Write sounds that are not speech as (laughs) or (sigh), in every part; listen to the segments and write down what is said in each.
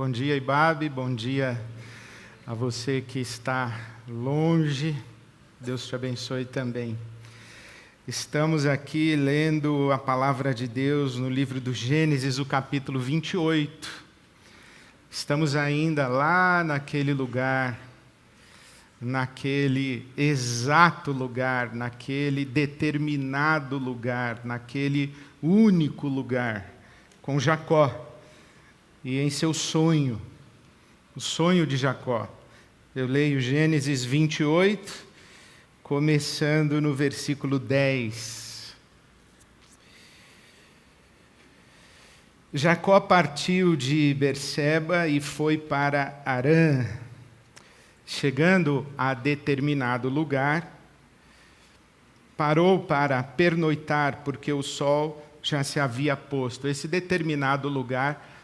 Bom dia, Ibabe. Bom dia a você que está longe. Deus te abençoe também. Estamos aqui lendo a palavra de Deus no livro do Gênesis, o capítulo 28. Estamos ainda lá naquele lugar, naquele exato lugar, naquele determinado lugar, naquele único lugar, com Jacó e em seu sonho, o sonho de Jacó. Eu leio Gênesis 28, começando no versículo 10. Jacó partiu de Berseba e foi para Arã. Chegando a determinado lugar, parou para pernoitar, porque o sol já se havia posto. Esse determinado lugar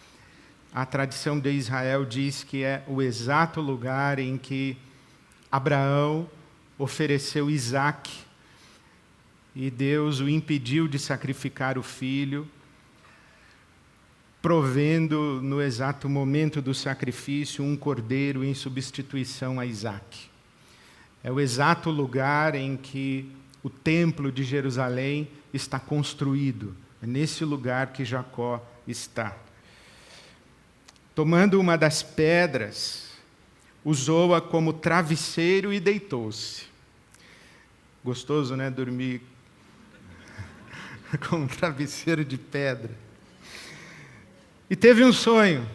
a tradição de Israel diz que é o exato lugar em que Abraão ofereceu Isaac e Deus o impediu de sacrificar o filho, provendo no exato momento do sacrifício um cordeiro em substituição a Isaac. É o exato lugar em que o templo de Jerusalém está construído. É nesse lugar que Jacó está tomando uma das pedras, usou-a como travesseiro e deitou-se. Gostoso, né? Dormir (laughs) com um travesseiro de pedra. E teve um sonho.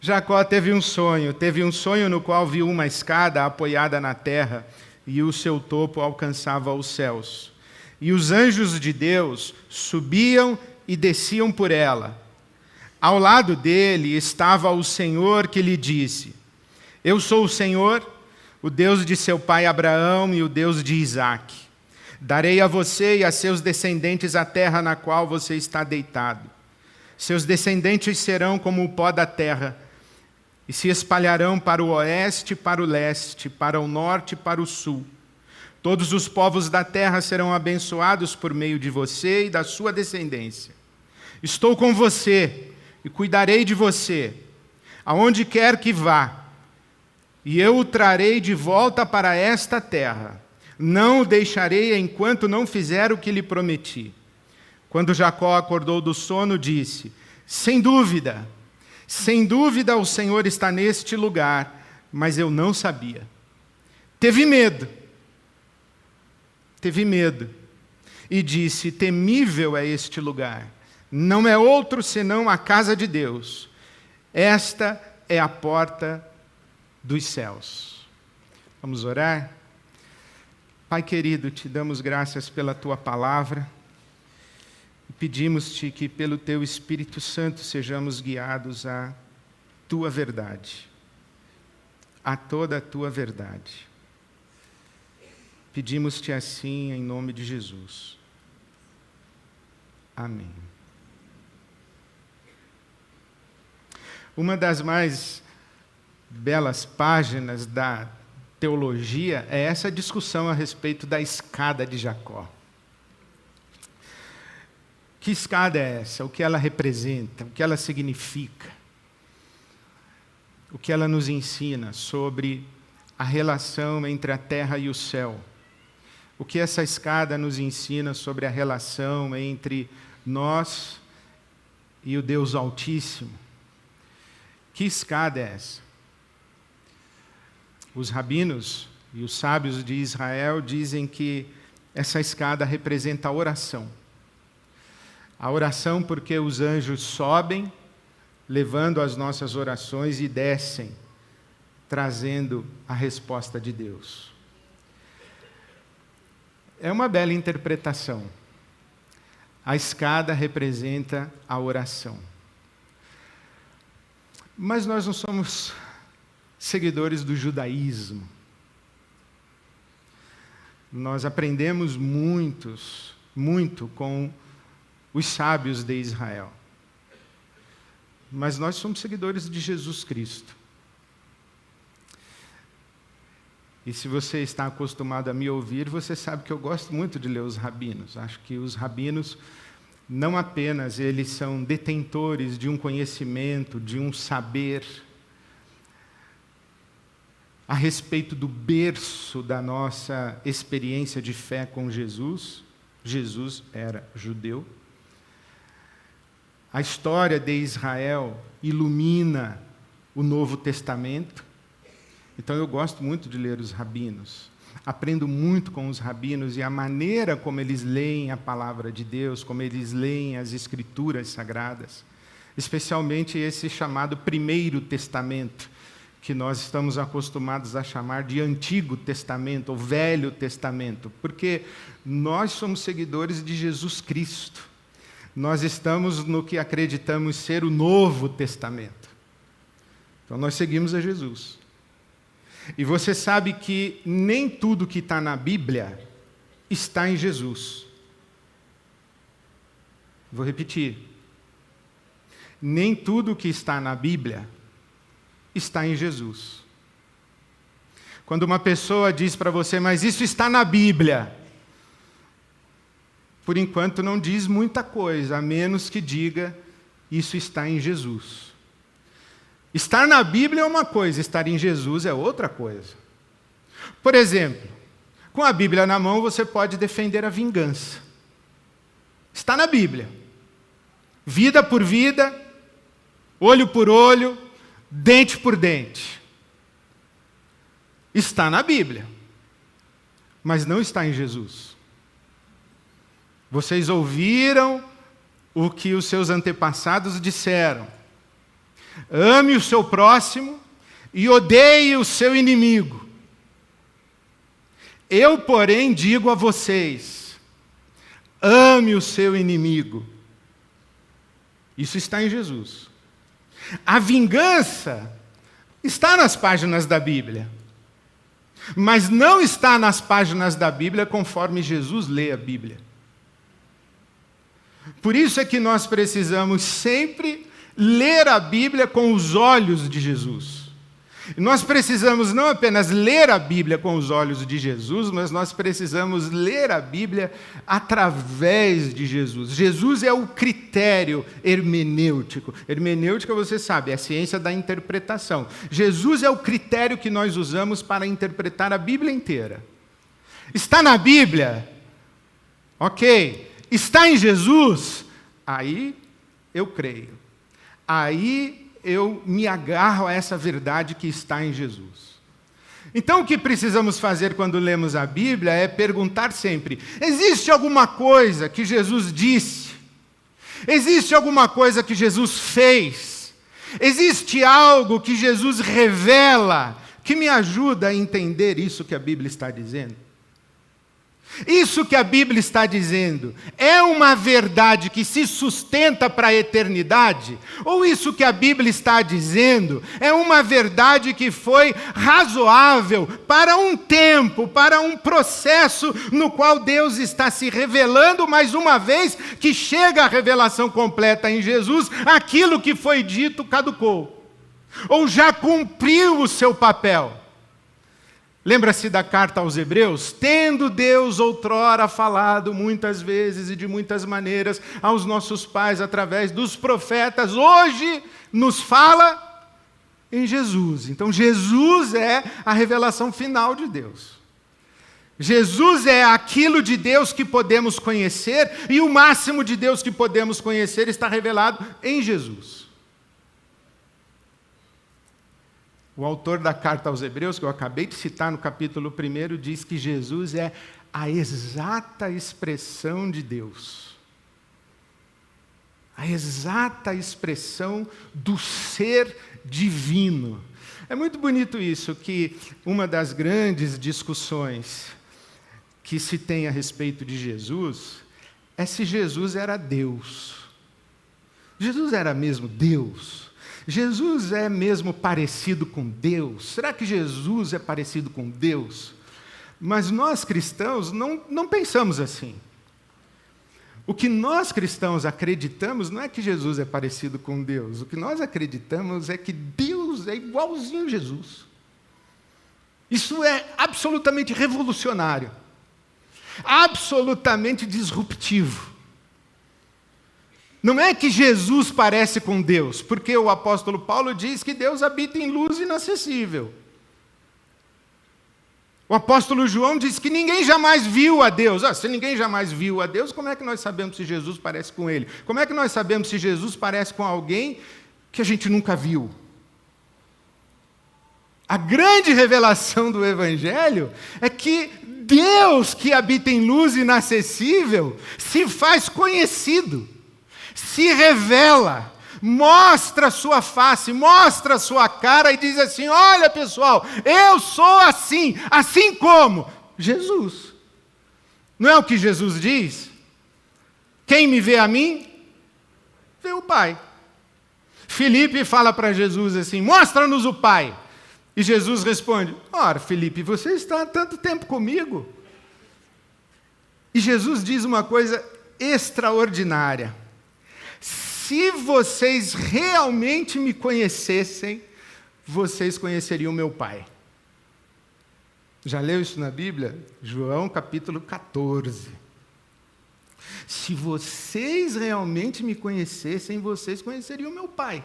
Jacó teve um sonho. Teve um sonho no qual viu uma escada apoiada na terra e o seu topo alcançava os céus. E os anjos de Deus subiam e desciam por ela. Ao lado dele estava o Senhor que lhe disse: Eu sou o Senhor, o Deus de seu pai Abraão e o Deus de Isaque. Darei a você e a seus descendentes a terra na qual você está deitado. Seus descendentes serão como o pó da terra, e se espalharão para o oeste, para o leste, para o norte e para o sul. Todos os povos da terra serão abençoados por meio de você e da sua descendência. Estou com você e cuidarei de você, aonde quer que vá, e eu o trarei de volta para esta terra. Não o deixarei enquanto não fizer o que lhe prometi. Quando Jacó acordou do sono, disse: Sem dúvida, sem dúvida o Senhor está neste lugar, mas eu não sabia. Teve medo, teve medo, e disse: Temível é este lugar não é outro senão a casa de Deus. Esta é a porta dos céus. Vamos orar? Pai querido, te damos graças pela tua palavra e pedimos-te que, pelo teu Espírito Santo, sejamos guiados à tua verdade, a toda a tua verdade. Pedimos-te assim em nome de Jesus. Amém. Uma das mais belas páginas da teologia é essa discussão a respeito da escada de Jacó. Que escada é essa? O que ela representa? O que ela significa? O que ela nos ensina sobre a relação entre a terra e o céu? O que essa escada nos ensina sobre a relação entre nós e o Deus Altíssimo? Que escada é essa? Os rabinos e os sábios de Israel dizem que essa escada representa a oração. A oração porque os anjos sobem, levando as nossas orações e descem, trazendo a resposta de Deus. É uma bela interpretação. A escada representa a oração. Mas nós não somos seguidores do judaísmo. Nós aprendemos muitos, muito com os sábios de Israel. Mas nós somos seguidores de Jesus Cristo. E se você está acostumado a me ouvir, você sabe que eu gosto muito de ler os rabinos. Acho que os rabinos não apenas eles são detentores de um conhecimento, de um saber a respeito do berço da nossa experiência de fé com Jesus. Jesus era judeu. A história de Israel ilumina o Novo Testamento. Então eu gosto muito de ler os rabinos. Aprendo muito com os rabinos e a maneira como eles leem a palavra de Deus, como eles leem as escrituras sagradas, especialmente esse chamado Primeiro Testamento, que nós estamos acostumados a chamar de Antigo Testamento ou Velho Testamento, porque nós somos seguidores de Jesus Cristo. Nós estamos no que acreditamos ser o Novo Testamento. Então nós seguimos a Jesus. E você sabe que nem tudo que está na Bíblia está em Jesus. Vou repetir. Nem tudo que está na Bíblia está em Jesus. Quando uma pessoa diz para você, mas isso está na Bíblia, por enquanto não diz muita coisa, a menos que diga, isso está em Jesus. Estar na Bíblia é uma coisa, estar em Jesus é outra coisa. Por exemplo, com a Bíblia na mão você pode defender a vingança. Está na Bíblia. Vida por vida, olho por olho, dente por dente. Está na Bíblia, mas não está em Jesus. Vocês ouviram o que os seus antepassados disseram. Ame o seu próximo e odeie o seu inimigo. Eu, porém, digo a vocês: ame o seu inimigo. Isso está em Jesus. A vingança está nas páginas da Bíblia, mas não está nas páginas da Bíblia conforme Jesus lê a Bíblia. Por isso é que nós precisamos sempre ler a Bíblia com os olhos de Jesus. Nós precisamos não apenas ler a Bíblia com os olhos de Jesus, mas nós precisamos ler a Bíblia através de Jesus. Jesus é o critério hermenêutico. Hermenêutica, você sabe, é a ciência da interpretação. Jesus é o critério que nós usamos para interpretar a Bíblia inteira. Está na Bíblia? Ok. Está em Jesus? Aí eu creio. Aí eu me agarro a essa verdade que está em Jesus. Então, o que precisamos fazer quando lemos a Bíblia é perguntar sempre: existe alguma coisa que Jesus disse? Existe alguma coisa que Jesus fez? Existe algo que Jesus revela que me ajuda a entender isso que a Bíblia está dizendo? Isso que a Bíblia está dizendo é uma verdade que se sustenta para a eternidade? Ou isso que a Bíblia está dizendo é uma verdade que foi razoável para um tempo, para um processo no qual Deus está se revelando mais uma vez que chega a revelação completa em Jesus, aquilo que foi dito caducou, ou já cumpriu o seu papel. Lembra-se da carta aos Hebreus? Tendo Deus outrora falado muitas vezes e de muitas maneiras aos nossos pais através dos profetas, hoje nos fala em Jesus. Então, Jesus é a revelação final de Deus. Jesus é aquilo de Deus que podemos conhecer e o máximo de Deus que podemos conhecer está revelado em Jesus. O autor da carta aos Hebreus, que eu acabei de citar no capítulo 1, diz que Jesus é a exata expressão de Deus. A exata expressão do ser divino. É muito bonito isso, que uma das grandes discussões que se tem a respeito de Jesus é se Jesus era Deus. Jesus era mesmo Deus? Jesus é mesmo parecido com Deus? Será que Jesus é parecido com Deus? Mas nós cristãos não, não pensamos assim. O que nós cristãos acreditamos não é que Jesus é parecido com Deus. O que nós acreditamos é que Deus é igualzinho a Jesus. Isso é absolutamente revolucionário, absolutamente disruptivo. Não é que Jesus parece com Deus, porque o apóstolo Paulo diz que Deus habita em luz inacessível. O apóstolo João diz que ninguém jamais viu a Deus. Ah, se ninguém jamais viu a Deus, como é que nós sabemos se Jesus parece com ele? Como é que nós sabemos se Jesus parece com alguém que a gente nunca viu? A grande revelação do Evangelho é que Deus, que habita em luz inacessível, se faz conhecido, se revela mostra a sua face, mostra a sua cara e diz assim: Olha pessoal, eu sou assim, assim como Jesus. Não é o que Jesus diz? Quem me vê a mim, vê o Pai. Felipe fala para Jesus assim: Mostra-nos o Pai. E Jesus responde: Ora, Felipe, você está há tanto tempo comigo. E Jesus diz uma coisa extraordinária se vocês realmente me conhecessem, vocês conheceriam meu Pai. Já leu isso na Bíblia? João capítulo 14. Se vocês realmente me conhecessem, vocês conheceriam meu Pai.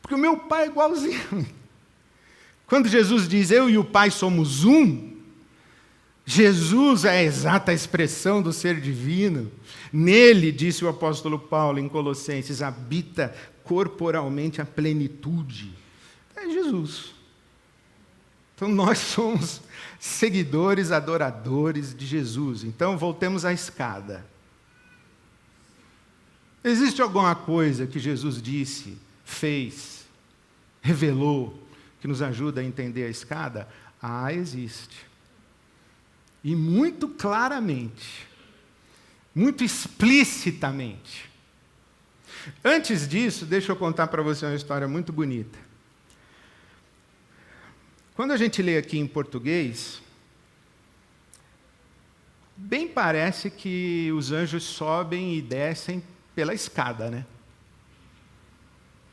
Porque o meu Pai é igualzinho. Quando Jesus diz eu e o Pai somos um, Jesus é a exata expressão do ser divino. Nele, disse o apóstolo Paulo em Colossenses, habita corporalmente a plenitude. É Jesus. Então nós somos seguidores, adoradores de Jesus. Então voltemos à escada. Existe alguma coisa que Jesus disse, fez, revelou, que nos ajuda a entender a escada? Ah, existe. E muito claramente, muito explicitamente. Antes disso, deixa eu contar para você uma história muito bonita. Quando a gente lê aqui em português, bem parece que os anjos sobem e descem pela escada, né?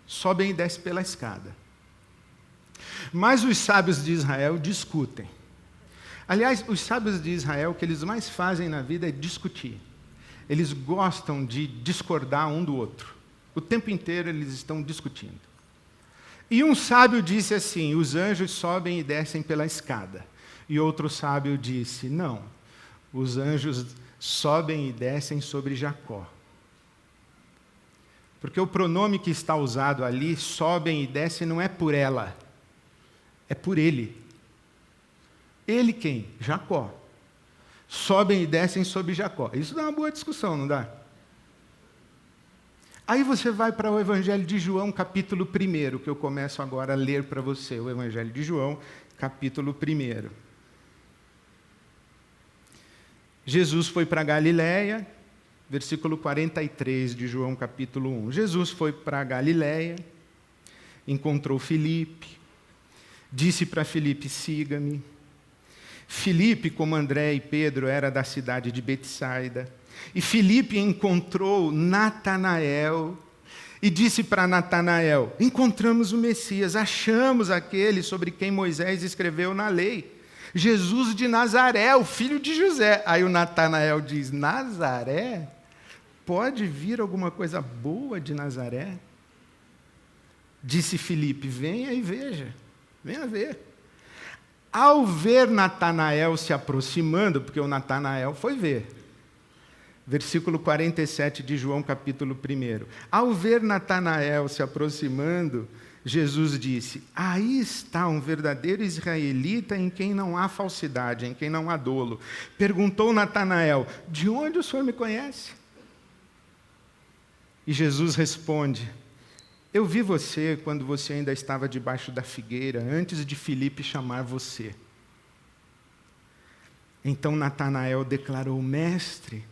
Sobem e descem pela escada. Mas os sábios de Israel discutem. Aliás, os sábios de Israel, o que eles mais fazem na vida é discutir. Eles gostam de discordar um do outro. O tempo inteiro eles estão discutindo. E um sábio disse assim: os anjos sobem e descem pela escada. E outro sábio disse: não, os anjos sobem e descem sobre Jacó. Porque o pronome que está usado ali, sobem e descem, não é por ela, é por ele. Ele quem? Jacó. Sobem e descem sobre Jacó. Isso dá uma boa discussão, não dá? Aí você vai para o Evangelho de João, capítulo 1, que eu começo agora a ler para você, o Evangelho de João, capítulo 1. Jesus foi para Galiléia, versículo 43 de João, capítulo 1. Jesus foi para Galiléia, encontrou Filipe, disse para Filipe: siga-me. Filipe, como André e Pedro, era da cidade de Betsaida. E Filipe encontrou Natanael e disse para Natanael: Encontramos o Messias, achamos aquele sobre quem Moisés escreveu na lei. Jesus de Nazaré, o filho de José. Aí o Natanael diz: Nazaré? Pode vir alguma coisa boa de Nazaré? Disse Filipe: Venha e veja, venha ver. Ao ver Natanael se aproximando, porque o Natanael foi ver, versículo 47 de João, capítulo 1. Ao ver Natanael se aproximando, Jesus disse: Aí está um verdadeiro israelita em quem não há falsidade, em quem não há dolo. Perguntou Natanael: De onde o senhor me conhece? E Jesus responde: eu vi você quando você ainda estava debaixo da figueira, antes de Filipe chamar você. Então Natanael declarou: Mestre,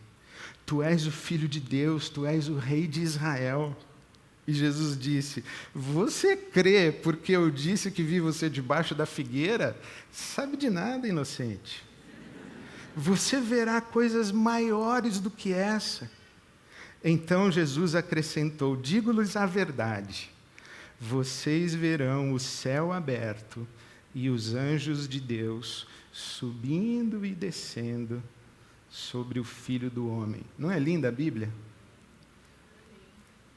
tu és o filho de Deus, tu és o rei de Israel. E Jesus disse: Você crê porque eu disse que vi você debaixo da figueira? Sabe de nada, inocente. Você verá coisas maiores do que essa. Então Jesus acrescentou: Digo-lhes a verdade, vocês verão o céu aberto e os anjos de Deus subindo e descendo sobre o Filho do Homem. Não é linda a Bíblia?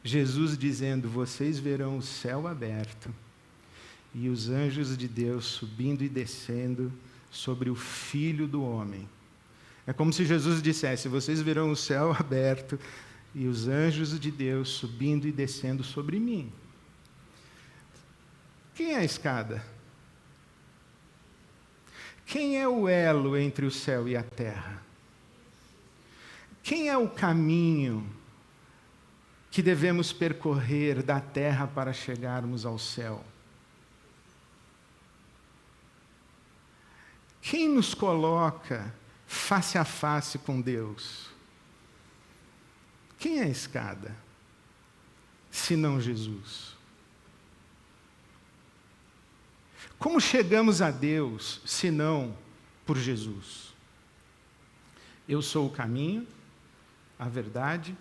Jesus dizendo: Vocês verão o céu aberto e os anjos de Deus subindo e descendo sobre o Filho do Homem. É como se Jesus dissesse: Vocês verão o céu (laughs) aberto e os anjos de Deus subindo e descendo sobre mim. Quem é a escada? Quem é o elo entre o céu e a terra? Quem é o caminho que devemos percorrer da terra para chegarmos ao céu? Quem nos coloca face a face com Deus? Quem é a escada? Senão Jesus. Como chegamos a Deus senão por Jesus? Eu sou o caminho, a verdade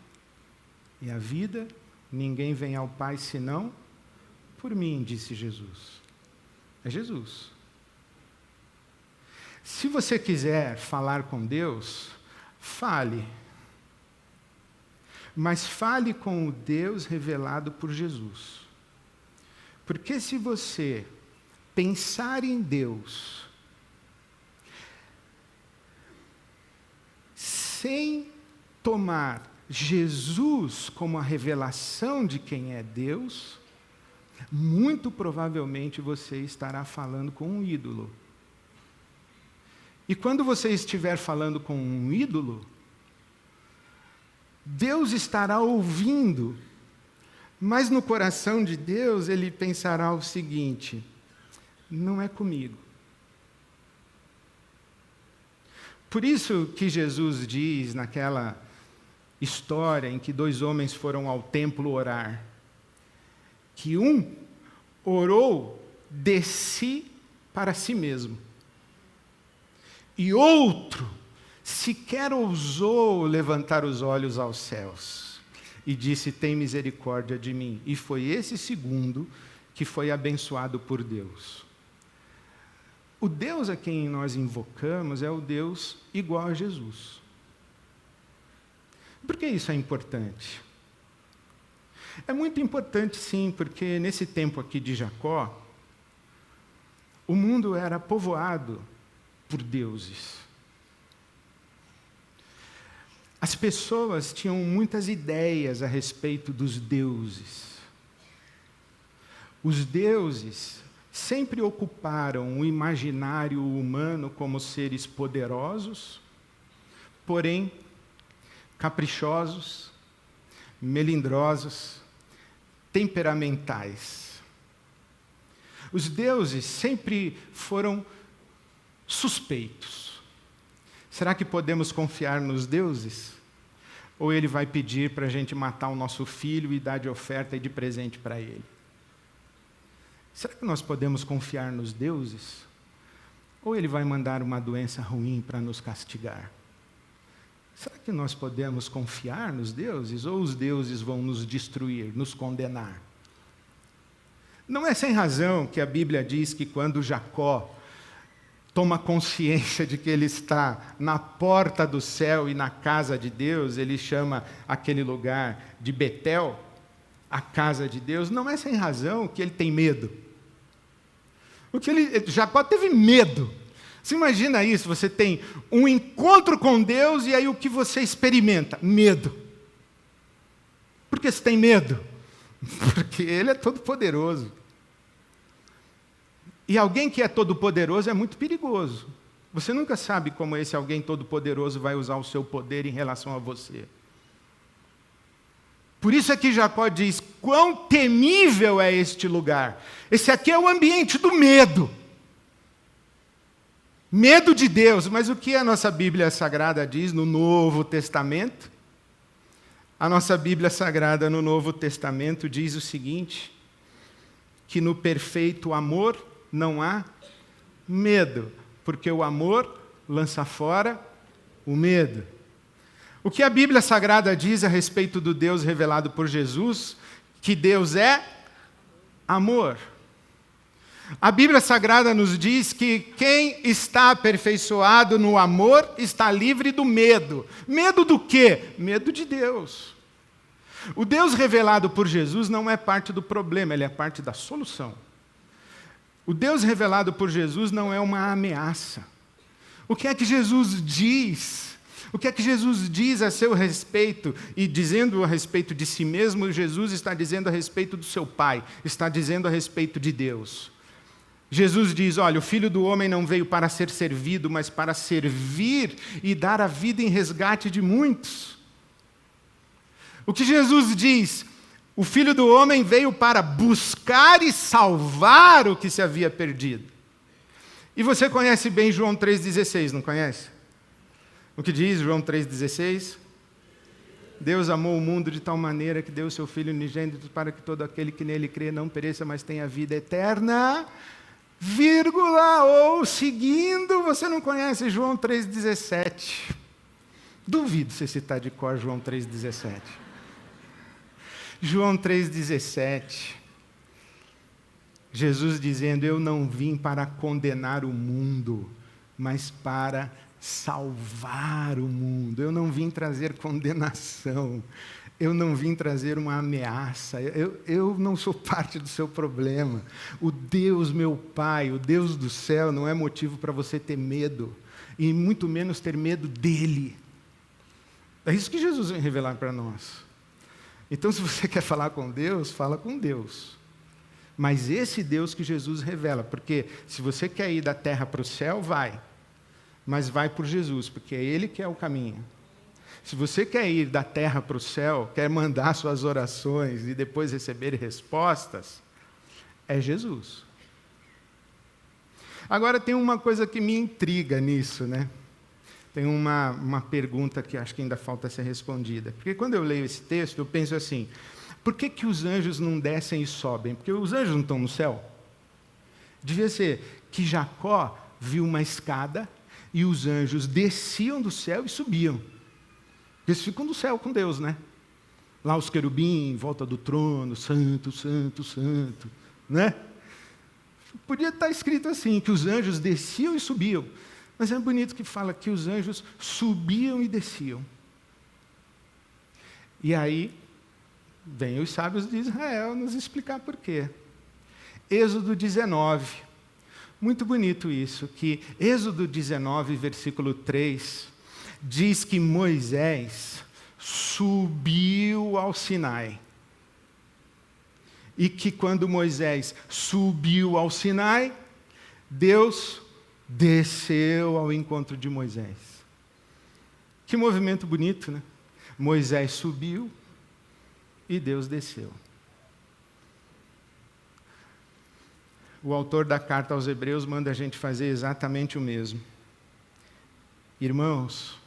e a vida. Ninguém vem ao Pai senão por mim, disse Jesus. É Jesus. Se você quiser falar com Deus, fale. Mas fale com o Deus revelado por Jesus. Porque se você pensar em Deus sem tomar Jesus como a revelação de quem é Deus, muito provavelmente você estará falando com um ídolo. E quando você estiver falando com um ídolo, Deus estará ouvindo, mas no coração de Deus ele pensará o seguinte: não é comigo. Por isso que Jesus diz naquela história em que dois homens foram ao templo orar, que um orou de si para si mesmo e outro sequer ousou levantar os olhos aos céus e disse: Tem misericórdia de mim. E foi esse segundo que foi abençoado por Deus. O Deus a quem nós invocamos é o Deus igual a Jesus. Por que isso é importante? É muito importante, sim, porque nesse tempo aqui de Jacó, o mundo era povoado por deuses. As pessoas tinham muitas ideias a respeito dos deuses. Os deuses sempre ocuparam o imaginário humano como seres poderosos, porém caprichosos, melindrosos, temperamentais. Os deuses sempre foram suspeitos. Será que podemos confiar nos deuses? Ou ele vai pedir para a gente matar o nosso filho e dar de oferta e de presente para ele? Será que nós podemos confiar nos deuses? Ou ele vai mandar uma doença ruim para nos castigar? Será que nós podemos confiar nos deuses? Ou os deuses vão nos destruir, nos condenar? Não é sem razão que a Bíblia diz que quando Jacó toma consciência de que ele está na porta do céu e na casa de Deus, ele chama aquele lugar de Betel, a casa de Deus, não é sem razão que ele tem medo. O que ele, Jacó teve medo. Você imagina isso? Você tem um encontro com Deus e aí o que você experimenta? Medo. Por que você tem medo? (laughs) Porque Ele é todo poderoso. E alguém que é todo-poderoso é muito perigoso. Você nunca sabe como esse alguém todo-poderoso vai usar o seu poder em relação a você. Por isso é que Jacó diz: quão temível é este lugar. Esse aqui é o ambiente do medo. Medo de Deus, mas o que a nossa Bíblia Sagrada diz no Novo Testamento? A nossa Bíblia Sagrada no Novo Testamento diz o seguinte: que no perfeito amor não há medo, porque o amor lança fora o medo. O que a Bíblia Sagrada diz a respeito do Deus revelado por Jesus? Que Deus é amor. A Bíblia Sagrada nos diz que quem está aperfeiçoado no amor está livre do medo. Medo do quê? Medo de Deus. O Deus revelado por Jesus não é parte do problema, ele é parte da solução. O Deus revelado por Jesus não é uma ameaça. O que é que Jesus diz? O que é que Jesus diz a seu respeito? E dizendo a respeito de si mesmo, Jesus está dizendo a respeito do seu Pai, está dizendo a respeito de Deus. Jesus diz: Olha, o filho do homem não veio para ser servido, mas para servir e dar a vida em resgate de muitos. O que Jesus diz? O filho do homem veio para buscar e salvar o que se havia perdido. E você conhece bem João 3,16, não conhece? O que diz João 3,16? Deus amou o mundo de tal maneira que deu o seu Filho unigênito para que todo aquele que nele crê não pereça, mas tenha vida eterna vírgula, ou seguindo, você não conhece João 3,17. Duvido você citar de cor João 3,17. João 3,17. Jesus dizendo: Eu não vim para condenar o mundo, mas para salvar o mundo. Eu não vim trazer condenação. Eu não vim trazer uma ameaça, eu, eu não sou (laughs) parte do seu problema. O Deus, meu Pai, o Deus do céu, não é motivo para você ter medo, e muito menos ter medo dele. É isso que Jesus vem revelar para nós. Então, se você (laughs) quer falar com Deus, fala com Deus. Mas esse Deus que Jesus revela, porque se você quer ir da terra para o céu, vai. Mas vai por Jesus, porque é Ele que é o caminho. Se você quer ir da terra para o céu, quer mandar suas orações e depois receber respostas, é Jesus. Agora tem uma coisa que me intriga nisso, né? Tem uma, uma pergunta que acho que ainda falta ser respondida. Porque quando eu leio esse texto, eu penso assim: por que, que os anjos não descem e sobem? Porque os anjos não estão no céu? Devia ser que Jacó viu uma escada e os anjos desciam do céu e subiam. Eles ficam no céu com Deus, né? Lá os querubins em volta do trono, santo, santo, santo, né? Podia estar escrito assim, que os anjos desciam e subiam. Mas é bonito que fala que os anjos subiam e desciam. E aí, vem os sábios de Israel nos explicar por quê. Êxodo 19. Muito bonito isso, que Êxodo 19, versículo 3, diz que Moisés subiu ao Sinai. E que quando Moisés subiu ao Sinai, Deus desceu ao encontro de Moisés. Que movimento bonito, né? Moisés subiu e Deus desceu. O autor da carta aos Hebreus manda a gente fazer exatamente o mesmo. Irmãos,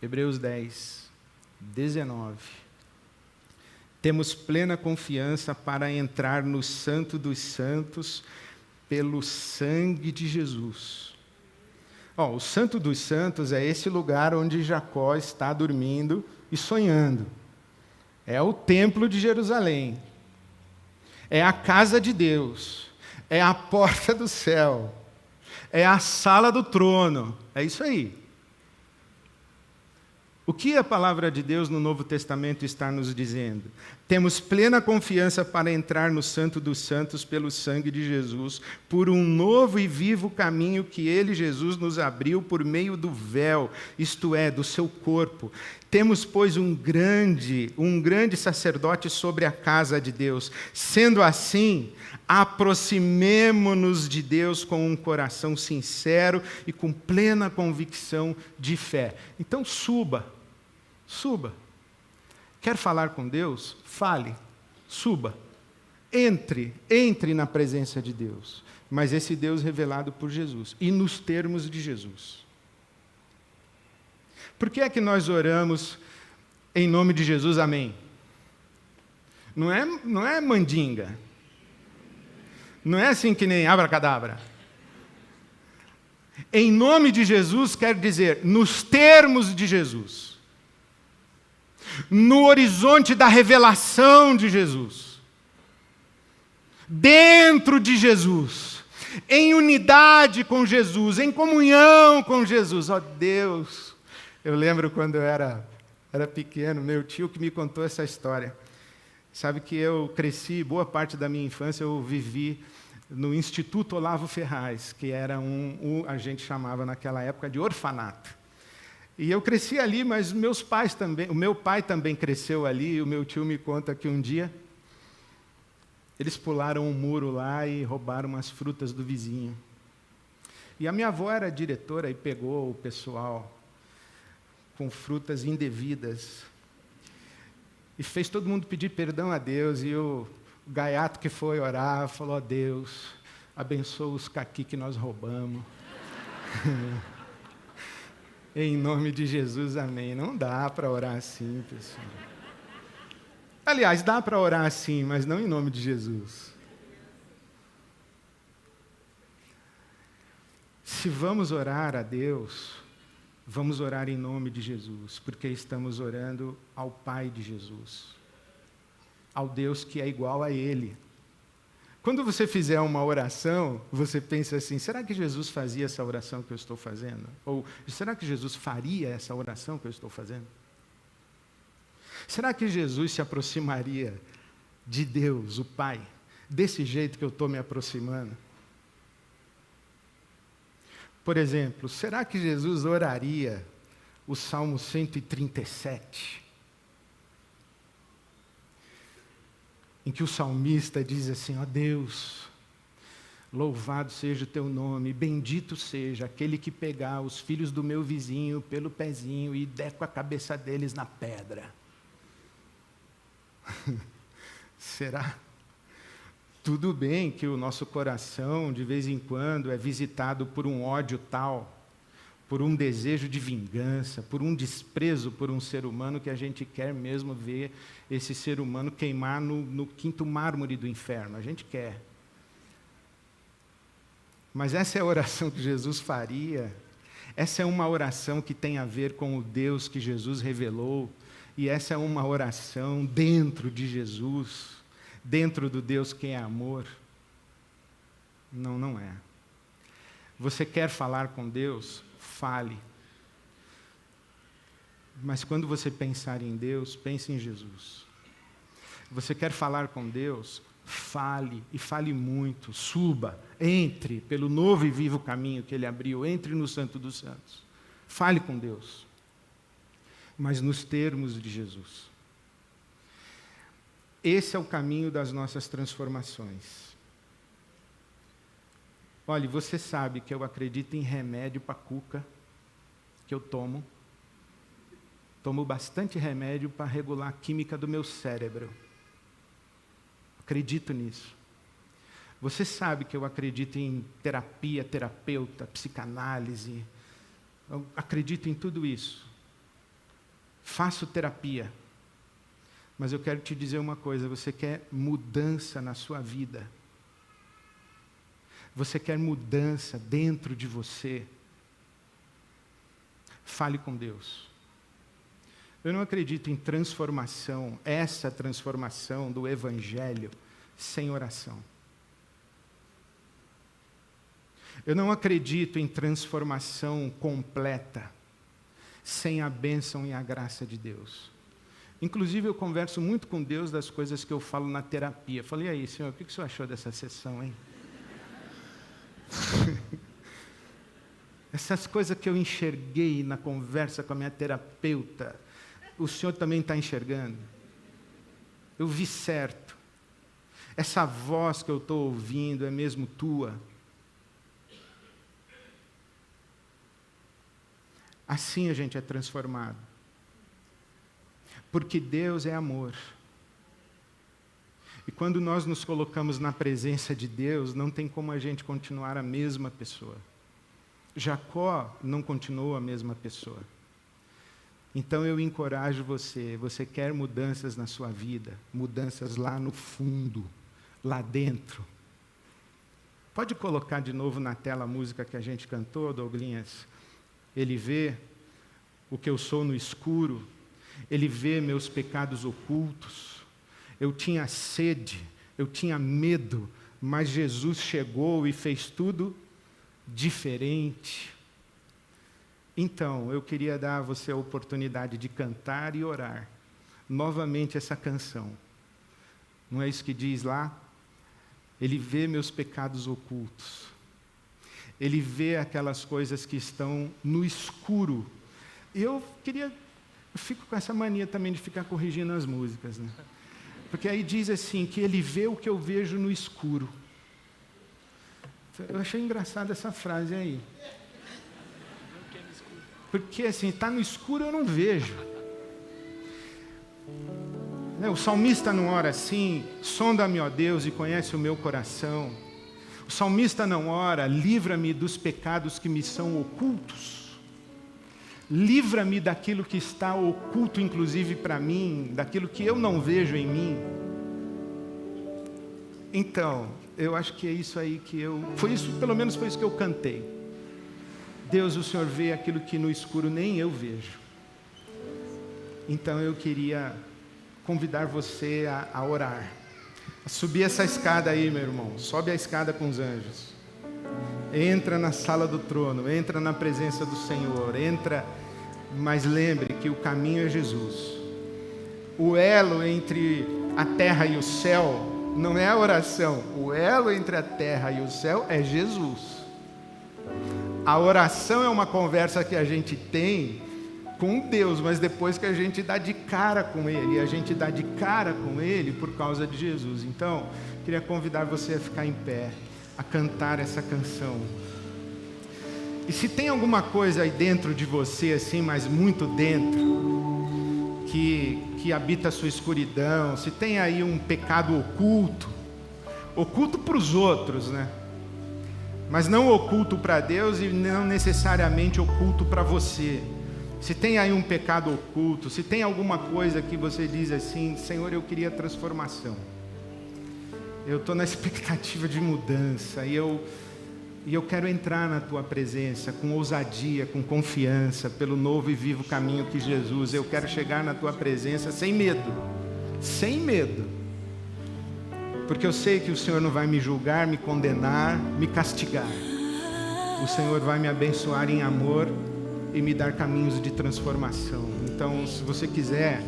Hebreus 10, 19. Temos plena confiança para entrar no Santo dos Santos pelo sangue de Jesus. O Santo dos Santos é esse lugar onde Jacó está dormindo e sonhando. É o templo de Jerusalém. É a casa de Deus. É a porta do céu. É a sala do trono. É isso aí. O que a palavra de Deus no Novo Testamento está nos dizendo? Temos plena confiança para entrar no Santo dos Santos pelo sangue de Jesus, por um novo e vivo caminho que ele, Jesus, nos abriu por meio do véu, isto é, do seu corpo. Temos, pois, um grande, um grande sacerdote sobre a casa de Deus. Sendo assim, aproximemo-nos de Deus com um coração sincero e com plena convicção de fé. Então, suba Suba. Quer falar com Deus? Fale. Suba. Entre, entre na presença de Deus. Mas esse Deus revelado por Jesus e nos termos de Jesus. Por que é que nós oramos em nome de Jesus, amém? Não é, não é mandinga. Não é assim que nem abracadabra. Em nome de Jesus quer dizer nos termos de Jesus no horizonte da revelação de Jesus, dentro de Jesus, em unidade com Jesus, em comunhão com Jesus. Ó oh, Deus, eu lembro quando eu era era pequeno, meu tio que me contou essa história. Sabe que eu cresci, boa parte da minha infância eu vivi no Instituto Olavo Ferraz, que era um, um, a gente chamava naquela época de orfanato. E eu cresci ali, mas meus pais também, o meu pai também cresceu ali, e o meu tio me conta que um dia eles pularam um muro lá e roubaram umas frutas do vizinho. E a minha avó era diretora e pegou o pessoal com frutas indevidas e fez todo mundo pedir perdão a Deus. E o gaiato que foi orar falou: Deus, abençoa os caqui que nós roubamos. (laughs) em nome de Jesus, amém. Não dá para orar assim, pessoal. Aliás, dá para orar assim, mas não em nome de Jesus. Se vamos orar a Deus, Vamos orar em nome de Jesus, porque estamos orando ao Pai de Jesus, ao Deus que é igual a Ele. Quando você fizer uma oração, você pensa assim: será que Jesus fazia essa oração que eu estou fazendo? Ou será que Jesus faria essa oração que eu estou fazendo? Será que Jesus se aproximaria de Deus, o Pai, desse jeito que eu estou me aproximando? Por exemplo, será que Jesus oraria o Salmo 137? Em que o salmista diz assim: Ó oh Deus, louvado seja o teu nome, bendito seja aquele que pegar os filhos do meu vizinho pelo pezinho e der com a cabeça deles na pedra. (laughs) Será? Tudo bem que o nosso coração, de vez em quando, é visitado por um ódio tal, por um desejo de vingança, por um desprezo por um ser humano que a gente quer mesmo ver esse ser humano queimar no, no quinto mármore do inferno. A gente quer. Mas essa é a oração que Jesus faria. Essa é uma oração que tem a ver com o Deus que Jesus revelou. E essa é uma oração dentro de Jesus dentro do Deus que é amor? Não, não é. Você quer falar com Deus? Fale. Mas quando você pensar em Deus, pense em Jesus. Você quer falar com Deus? Fale e fale muito. Suba, entre pelo novo e vivo caminho que Ele abriu, entre no Santo dos Santos. Fale com Deus, mas nos termos de Jesus. Esse é o caminho das nossas transformações. Olhe, você sabe que eu acredito em remédio para cuca, que eu tomo. Tomo bastante remédio para regular a química do meu cérebro. Acredito nisso. Você sabe que eu acredito em terapia, terapeuta, psicanálise. Eu acredito em tudo isso. Faço terapia. Mas eu quero te dizer uma coisa: você quer mudança na sua vida. Você quer mudança dentro de você. Fale com Deus. Eu não acredito em transformação, essa transformação do Evangelho, sem oração. Eu não acredito em transformação completa, sem a bênção e a graça de Deus. Inclusive, eu converso muito com Deus das coisas que eu falo na terapia. Falei, aí, senhor, o que o senhor achou dessa sessão, hein? (laughs) Essas coisas que eu enxerguei na conversa com a minha terapeuta, o senhor também está enxergando? Eu vi certo. Essa voz que eu estou ouvindo é mesmo tua? Assim a gente é transformado porque Deus é amor. E quando nós nos colocamos na presença de Deus, não tem como a gente continuar a mesma pessoa. Jacó não continuou a mesma pessoa. Então eu encorajo você, você quer mudanças na sua vida, mudanças lá no fundo, lá dentro. Pode colocar de novo na tela a música que a gente cantou, Douglinhas? Ele vê o que eu sou no escuro, ele vê meus pecados ocultos. Eu tinha sede, eu tinha medo, mas Jesus chegou e fez tudo diferente. Então, eu queria dar a você a oportunidade de cantar e orar novamente essa canção. Não é isso que diz lá? Ele vê meus pecados ocultos. Ele vê aquelas coisas que estão no escuro. Eu queria. Eu fico com essa mania também de ficar corrigindo as músicas. Né? Porque aí diz assim: que ele vê o que eu vejo no escuro. Eu achei engraçada essa frase aí. Porque assim, está no escuro eu não vejo. Né, o salmista não ora assim, sonda-me, ó Deus, e conhece o meu coração. O salmista não ora, livra-me dos pecados que me são ocultos. Livra-me daquilo que está oculto, inclusive para mim, daquilo que eu não vejo em mim. Então, eu acho que é isso aí que eu. Foi isso, pelo menos foi isso que eu cantei. Deus, o Senhor vê aquilo que no escuro nem eu vejo. Então eu queria convidar você a, a orar. A subir essa escada aí, meu irmão. Sobe a escada com os anjos. Entra na sala do trono, entra na presença do Senhor, entra, mas lembre que o caminho é Jesus. O elo entre a terra e o céu não é a oração, o elo entre a terra e o céu é Jesus. A oração é uma conversa que a gente tem com Deus, mas depois que a gente dá de cara com Ele, a gente dá de cara com Ele por causa de Jesus. Então, queria convidar você a ficar em pé, a cantar essa canção. E se tem alguma coisa aí dentro de você, assim, mas muito dentro, que, que habita a sua escuridão, se tem aí um pecado oculto, oculto para os outros, né? Mas não oculto para Deus e não necessariamente oculto para você se tem aí um pecado oculto, se tem alguma coisa que você diz assim, Senhor, eu queria transformação. Eu estou na (laughs) expectativa de mudança e eu, e eu quero entrar na tua presença com ousadia, com confiança, pelo novo e vivo caminho que Jesus. Eu quero chegar na tua presença sem medo, sem medo, porque eu sei que o Senhor não vai me julgar, me condenar, me castigar. O Senhor vai me abençoar em amor e me dar caminhos de transformação. Então, se você quiser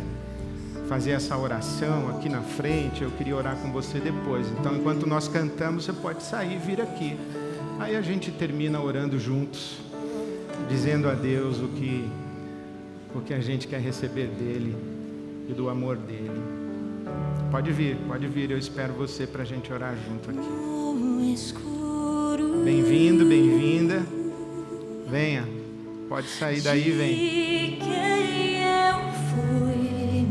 fazer essa oração aqui na frente, eu queria orar com você depois. Então, enquanto nós cantamos, você pode sair e vir aqui. Aí a gente termina orando juntos, dizendo a Deus o que o que a gente quer receber dele e do amor dele. Pode vir, pode vir, eu espero você para a gente orar junto aqui. Bem-vindo, bem-vinda. Venha. Pode sair daí, vem. quem eu fui,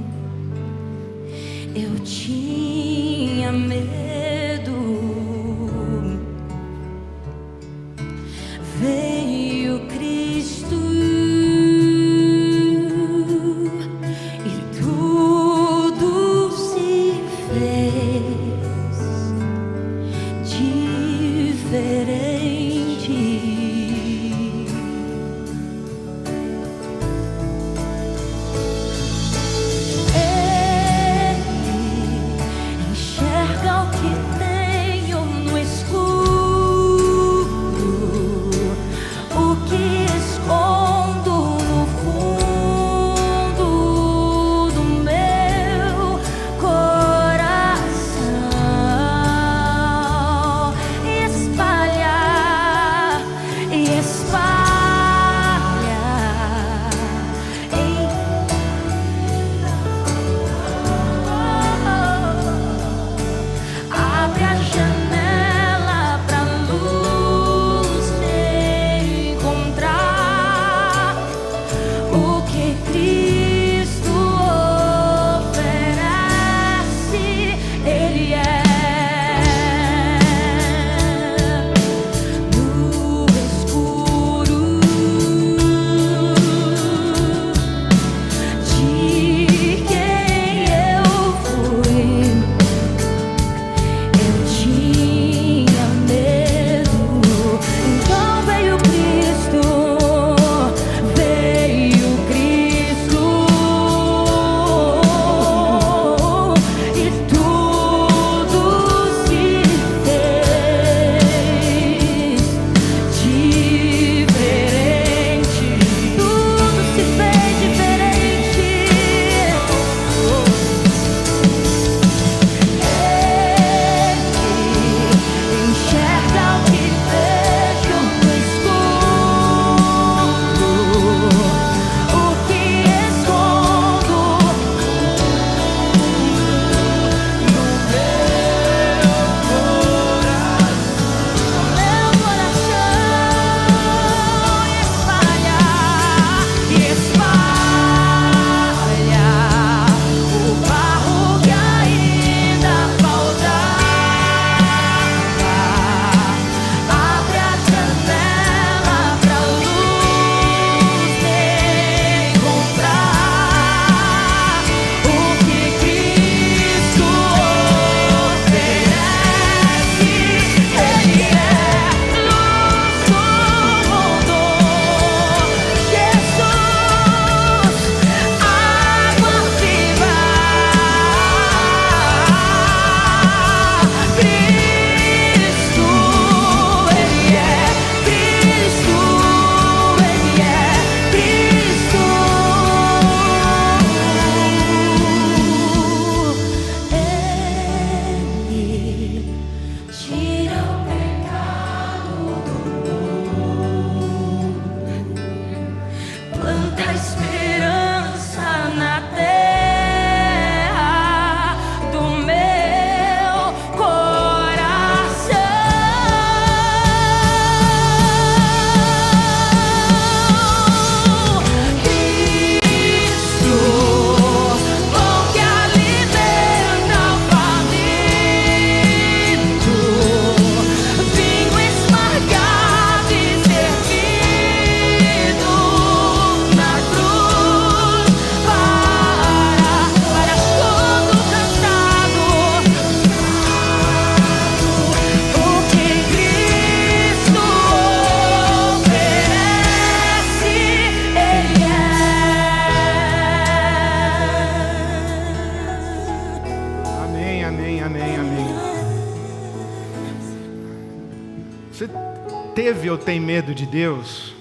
tem medo de Deus?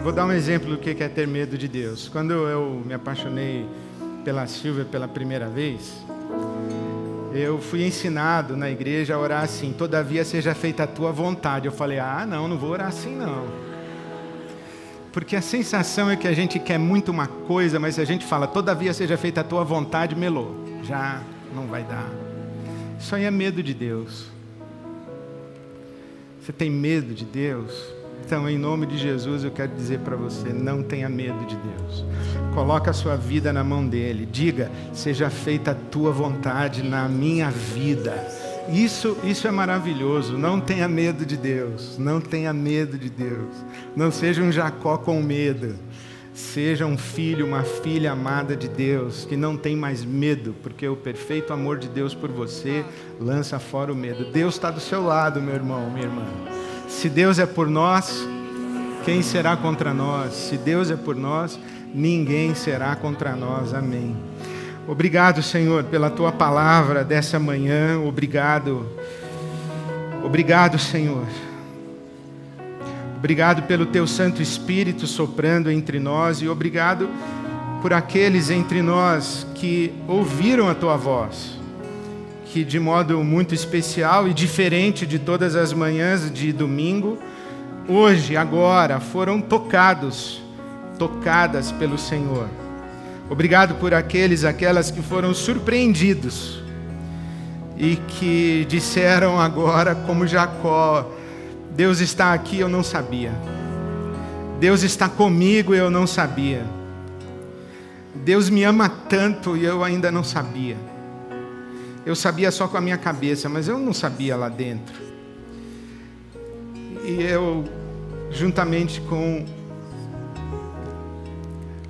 Vou dar um exemplo do que é ter medo de Deus. Quando eu me apaixonei pela Silvia pela primeira vez, eu fui ensinado na igreja a orar assim: Todavia seja feita a tua vontade. Eu falei: Ah, não, não vou orar assim não. Porque a sensação é que a gente quer muito uma coisa, mas se a gente fala, todavia seja feita a tua vontade, melou. Já não vai dar. Isso aí é medo de Deus. Você tem medo de Deus? Então, em nome de Jesus, eu quero dizer para você: não tenha medo de Deus. Coloque a sua vida na mão dele. Diga: seja feita a tua vontade na minha vida. Isso, isso é maravilhoso. Não tenha medo de Deus. Não tenha medo de Deus. Não seja um Jacó com medo. Seja um filho, uma filha amada de Deus, que não tem mais medo, porque o perfeito amor de Deus por você lança fora o medo. Deus está do seu lado, meu irmão, minha irmã. Se Deus é por nós, quem será contra nós? Se Deus é por nós, ninguém será contra nós. Amém. Obrigado, Senhor, pela tua palavra dessa manhã. Obrigado. Obrigado, Senhor. Obrigado pelo teu Santo Espírito soprando entre nós e obrigado por aqueles entre nós que ouviram a tua voz, que de modo muito especial e diferente de todas as manhãs de domingo, hoje, agora, foram tocados, tocadas pelo Senhor. Obrigado por aqueles, aquelas que foram surpreendidos e que disseram agora, como Jacó, Deus está aqui, eu não sabia. Deus está comigo, eu não sabia. Deus me ama tanto e eu ainda não sabia. Eu sabia só com a minha cabeça, mas eu não sabia lá dentro. E eu, juntamente com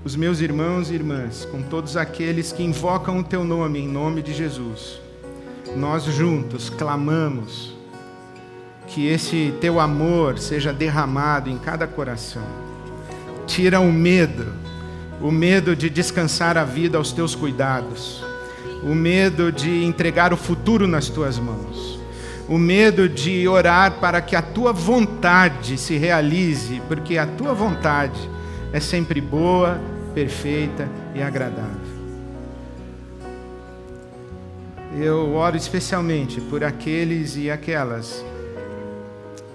os meus irmãos e irmãs, com todos aqueles que invocam o teu nome em nome de Jesus. Nós juntos clamamos que esse teu amor seja derramado em cada coração. Tira o medo, o medo de descansar a vida aos teus cuidados, o medo de entregar o futuro nas tuas mãos, o medo de orar para que a tua vontade se realize, porque a tua vontade é sempre boa, perfeita e agradável. Eu oro especialmente por aqueles e aquelas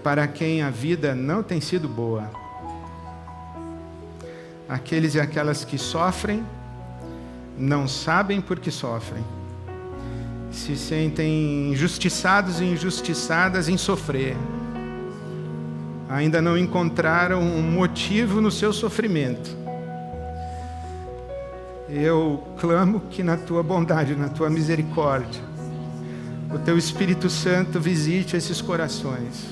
para quem a vida não tem sido boa. Aqueles e aquelas que sofrem, não sabem por que sofrem. Se sentem injustiçados e injustiçadas em sofrer. Ainda não encontraram um motivo no seu sofrimento eu clamo que na tua bondade, na tua misericórdia, o teu Espírito Santo visite esses corações,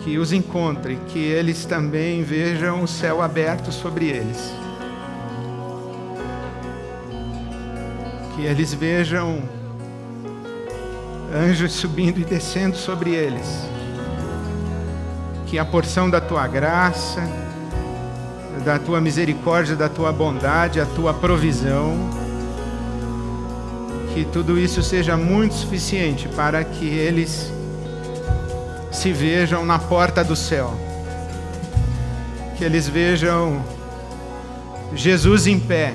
que os encontre, que eles também vejam o céu aberto sobre eles, que eles vejam anjos subindo e descendo sobre eles, que a porção da tua graça, da tua misericórdia, da tua bondade, a tua provisão. Que tudo isso seja muito suficiente para que eles se vejam na porta do céu. Que eles vejam Jesus em pé,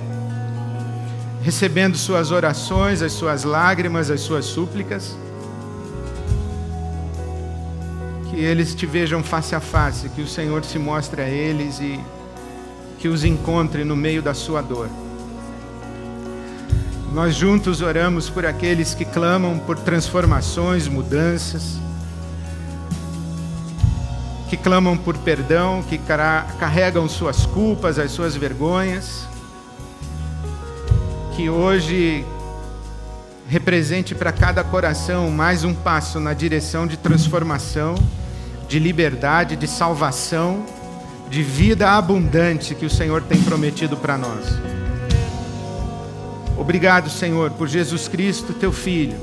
recebendo suas orações, as suas lágrimas, as suas súplicas. Que eles te vejam face a face, que o Senhor se mostre a eles e que os encontre no meio da sua dor. Nós juntos oramos por aqueles que clamam por transformações, mudanças, que clamam por perdão, que carregam suas culpas, as suas vergonhas, que hoje represente para cada coração mais um passo na direção de transformação, de liberdade, de salvação de vida abundante que o Senhor tem prometido para nós. Obrigado, Senhor, por Jesus Cristo, teu Filho,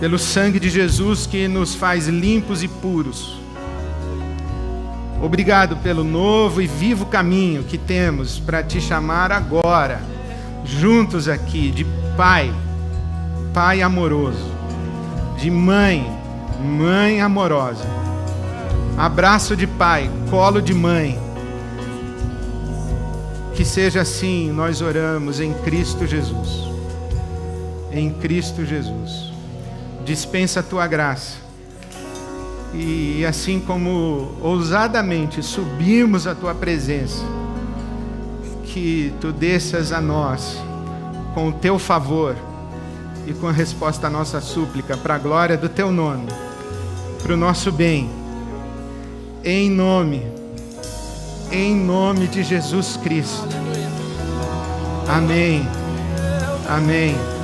pelo sangue de Jesus que nos faz limpos e puros. Obrigado pelo novo e vivo caminho que temos para te chamar agora, juntos aqui, de Pai, Pai amoroso, de Mãe, mãe amorosa, abraço de pai, colo de mãe. Que seja assim, nós oramos em Cristo Jesus. Em Cristo Jesus. Dispensa a tua graça. E assim como ousadamente subimos a tua presença, que tu desças a nós com o teu favor e com a resposta à nossa súplica, para a glória do teu nome, para o nosso bem, em nome, em nome de Jesus Cristo. Amém. Amém.